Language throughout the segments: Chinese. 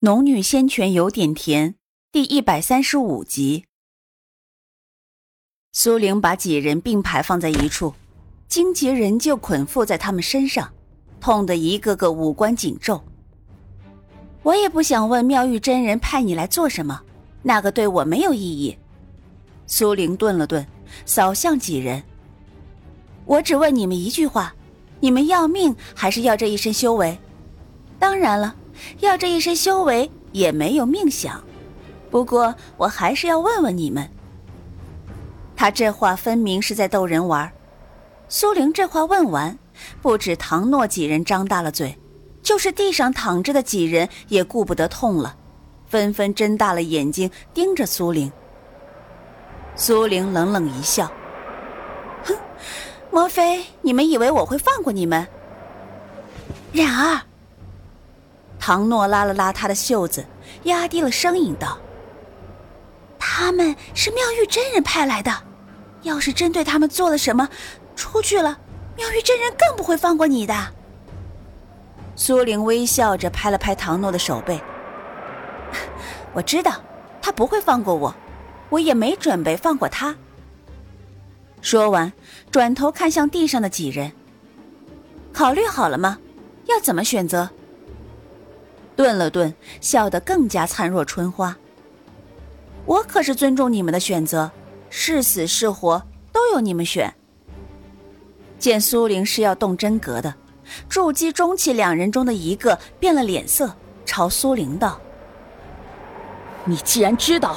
农女仙泉有点甜，第一百三十五集。苏玲把几人并排放在一处，荆棘仍旧捆缚在他们身上，痛得一个个五官紧皱。我也不想问妙玉真人派你来做什么，那个对我没有意义。苏玲顿了顿，扫向几人。我只问你们一句话：你们要命还是要这一身修为？当然了。要这一身修为也没有命享，不过我还是要问问你们。他这话分明是在逗人玩。苏玲这话问完，不止唐诺几人张大了嘴，就是地上躺着的几人也顾不得痛了，纷纷睁大了眼睛盯着苏玲。苏玲冷冷一笑：“哼，莫非你们以为我会放过你们？然而。”唐诺拉了拉他的袖子，压低了声音道：“他们是妙玉真人派来的，要是真对他们做了什么，出去了，妙玉真人更不会放过你的。”苏玲微笑着拍了拍唐诺的手背：“我知道，他不会放过我，我也没准备放过他。”说完，转头看向地上的几人：“考虑好了吗？要怎么选择？”顿了顿，笑得更加灿若春花。我可是尊重你们的选择，是死是活都由你们选。见苏玲是要动真格的，筑基、中期两人中的一个变了脸色，朝苏玲道：“你既然知道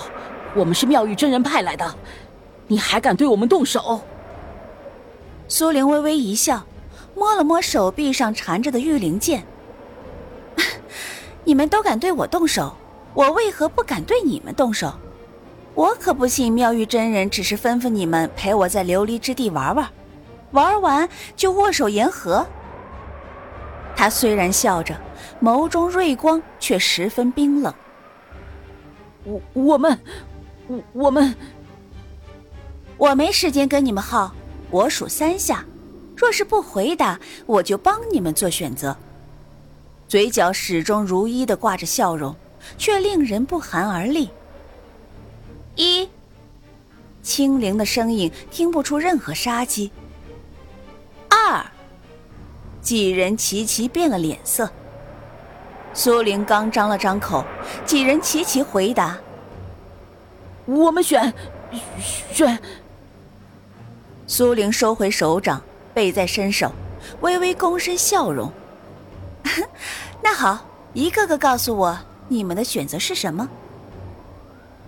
我们是妙玉真人派来的，你还敢对我们动手？”苏玲微微一笑，摸了摸手臂上缠着的玉灵剑。你们都敢对我动手，我为何不敢对你们动手？我可不信妙玉真人只是吩咐你们陪我在琉璃之地玩玩，玩完就握手言和。他虽然笑着，眸中锐光却十分冰冷。我我们，我我们，我没时间跟你们耗，我数三下，若是不回答，我就帮你们做选择。嘴角始终如一的挂着笑容，却令人不寒而栗。一，清灵的声音听不出任何杀机。二，几人齐齐变了脸色。苏玲刚张了张口，几人齐齐回答：“我们选，选。”苏玲收回手掌，背在伸手，微微躬身笑容。那好，一个个告诉我你们的选择是什么。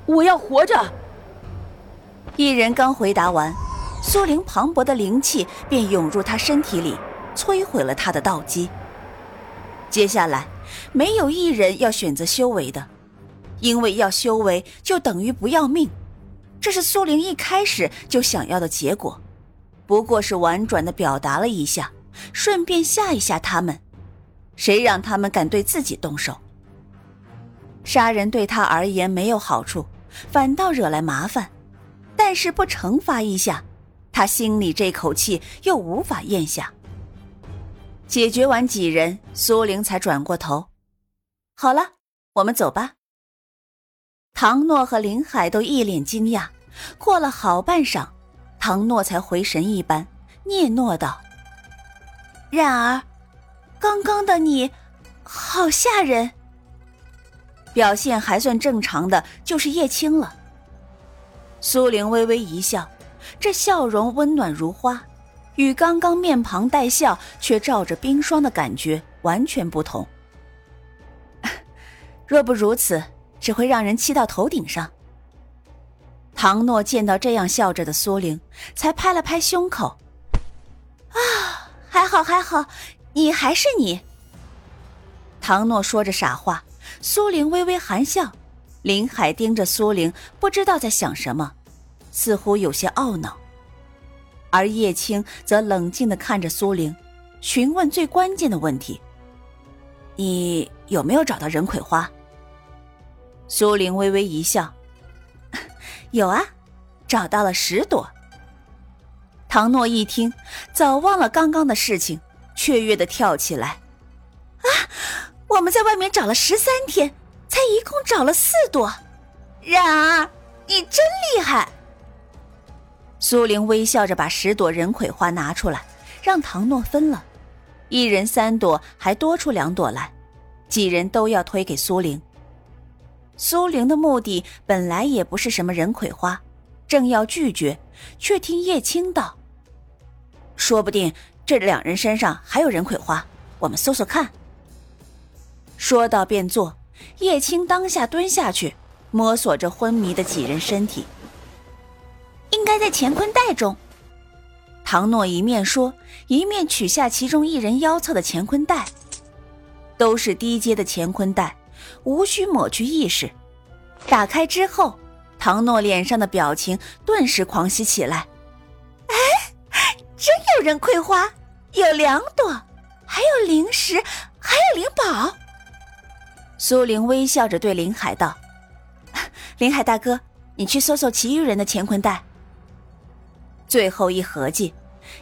我要活着。一人刚回答完，苏玲磅礴的灵气便涌入他身体里，摧毁了他的道基。接下来，没有一人要选择修为的，因为要修为就等于不要命。这是苏玲一开始就想要的结果，不过是婉转的表达了一下，顺便吓一吓他们。谁让他们敢对自己动手？杀人对他而言没有好处，反倒惹来麻烦。但是不惩罚一下，他心里这口气又无法咽下。解决完几人，苏玲才转过头：“好了，我们走吧。”唐诺和林海都一脸惊讶。过了好半晌，唐诺才回神一般，嗫嚅道：“然而。”刚刚的你，好吓人。表现还算正常的就是叶青了。苏玲微微一笑，这笑容温暖如花，与刚刚面庞带笑却罩着冰霜的感觉完全不同。若不如此，只会让人气到头顶上。唐诺见到这样笑着的苏玲，才拍了拍胸口：“啊，还好，还好。”你还是你。唐诺说着傻话，苏玲微微含笑，林海盯着苏玲，不知道在想什么，似乎有些懊恼。而叶青则冷静的看着苏玲，询问最关键的问题：“你有没有找到人葵花？”苏玲微微一笑：“有啊，找到了十朵。”唐诺一听，早忘了刚刚的事情。雀跃的跳起来，啊！我们在外面找了十三天，才一共找了四朵。然儿，你真厉害！苏玲微笑着把十朵人葵花拿出来，让唐诺分了，一人三朵，还多出两朵来，几人都要推给苏玲。苏玲的目的本来也不是什么人葵花，正要拒绝，却听叶青道：“说不定这两人身上还有人葵花，我们搜搜看。”说到便做，叶青当下蹲下去，摸索着昏迷的几人身体。应该在乾坤袋中。唐诺一面说，一面取下其中一人腰侧的乾坤袋。都是低阶的乾坤袋，无需抹去意识。打开之后，唐诺脸上的表情顿时狂喜起来。真有人葵花，有两朵，还有灵石，还有灵宝。苏玲微笑着对林海道：“ 林海大哥，你去搜搜其余人的乾坤袋。”最后一合计，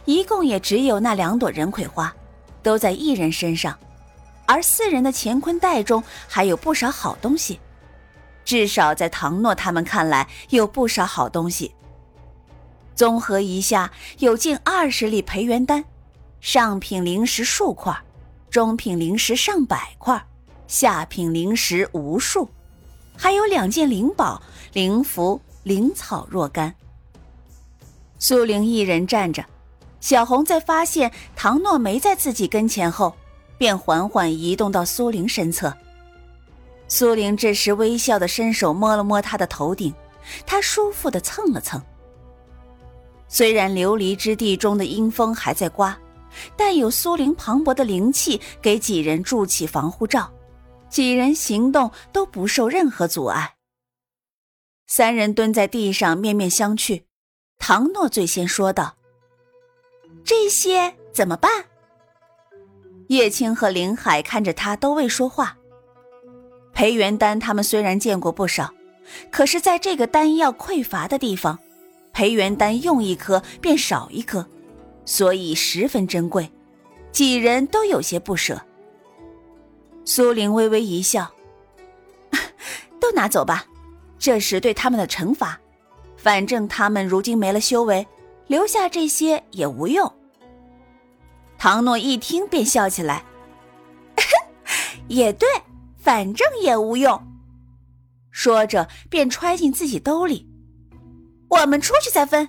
一共也只有那两朵人葵花，都在一人身上，而四人的乾坤袋中还有不少好东西，至少在唐诺他们看来有不少好东西。综合一下，有近二十粒培元丹，上品灵石数块，中品灵石上百块，下品灵石无数，还有两件灵宝、灵符、灵草若干。苏玲一人站着，小红在发现唐诺没在自己跟前后，便缓缓移动到苏玲身侧。苏玲这时微笑的伸手摸了摸他的头顶，他舒服的蹭了蹭。虽然琉璃之地中的阴风还在刮，但有苏灵磅礴的灵气给几人筑起防护罩，几人行动都不受任何阻碍。三人蹲在地上面面相觑。唐诺最先说道：“这些怎么办？”叶青和林海看着他，都未说话。裴元丹他们虽然见过不少，可是在这个丹药匮乏的地方，裴元丹用一颗便少一颗，所以十分珍贵，几人都有些不舍。苏玲微微一笑：“都拿走吧，这是对他们的惩罚。”反正他们如今没了修为，留下这些也无用。唐诺一听便笑起来：“ 也对，反正也无用。”说着便揣进自己兜里。我们出去再分。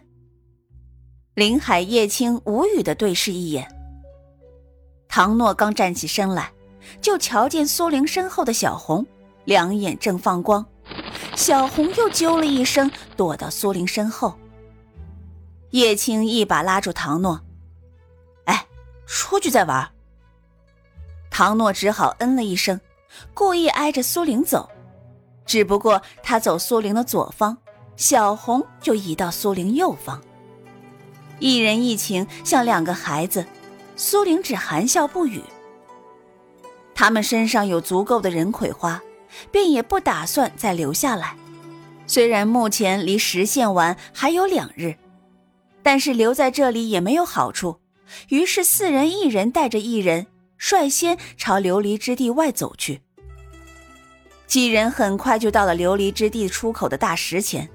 林海、叶青无语的对视一眼。唐诺刚站起身来，就瞧见苏玲身后的小红，两眼正放光。小红又啾了一声，躲到苏玲身后。叶青一把拉住唐诺：“哎，出去再玩。”唐诺只好嗯了一声，故意挨着苏玲走。只不过他走苏玲的左方，小红就移到苏玲右方。一人一情，像两个孩子。苏玲只含笑不语。他们身上有足够的人葵花。便也不打算再留下来。虽然目前离实现完还有两日，但是留在这里也没有好处。于是四人一人带着一人，率先朝琉璃之地外走去。几人很快就到了琉璃之地出口的大石前。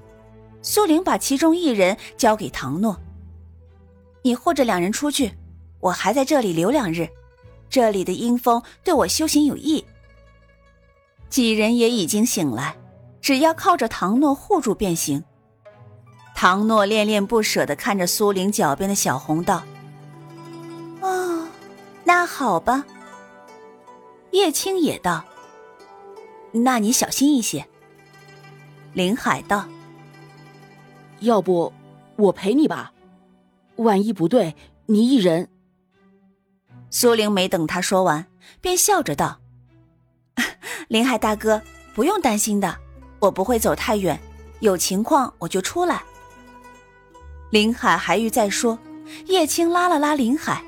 苏玲把其中一人交给唐诺：“你护着两人出去，我还在这里留两日。这里的阴风对我修行有益。”几人也已经醒来，只要靠着唐诺护住便行。唐诺恋恋不舍的看着苏玲脚边的小红道：“哦，那好吧。”叶青也道：“那你小心一些。”林海道：“要不我陪你吧，万一不对，你一人。”苏玲没等他说完，便笑着道。林海大哥，不用担心的，我不会走太远，有情况我就出来。林海还欲再说，叶青拉了拉林海：“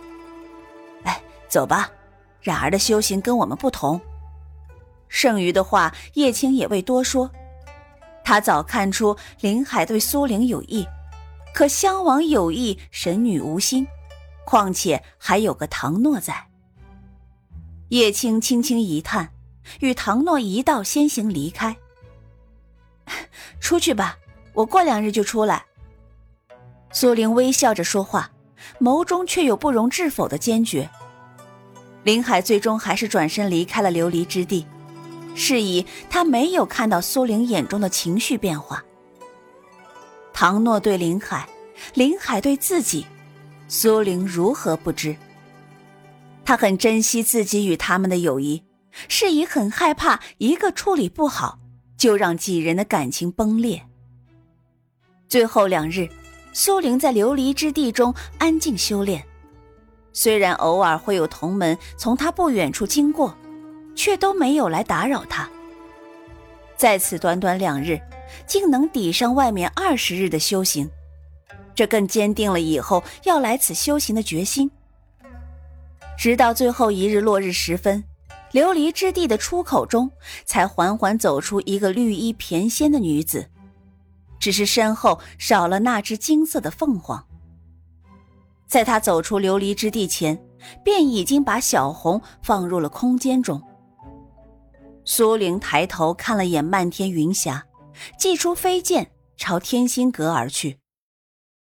哎，走吧，冉儿的修行跟我们不同。”剩余的话，叶青也未多说。他早看出林海对苏玲有意，可襄王有意，神女无心，况且还有个唐诺在。叶青轻轻一叹。与唐诺一道先行离开。出去吧，我过两日就出来。苏玲微笑着说话，眸中却有不容置否的坚决。林海最终还是转身离开了琉璃之地，是以他没有看到苏玲眼中的情绪变化。唐诺对林海，林海对自己，苏玲如何不知？他很珍惜自己与他们的友谊，是以很害怕一个处理不好，就让几人的感情崩裂。最后两日，苏玲在琉璃之地中安静修炼。虽然偶尔会有同门从他不远处经过，却都没有来打扰他。在此短短两日，竟能抵上外面二十日的修行，这更坚定了以后要来此修行的决心。直到最后一日落日时分，琉璃之地的出口中，才缓缓走出一个绿衣翩跹的女子，只是身后少了那只金色的凤凰。在他走出琉璃之地前，便已经把小红放入了空间中。苏玲抬头看了眼漫天云霞，祭出飞剑朝天心阁而去。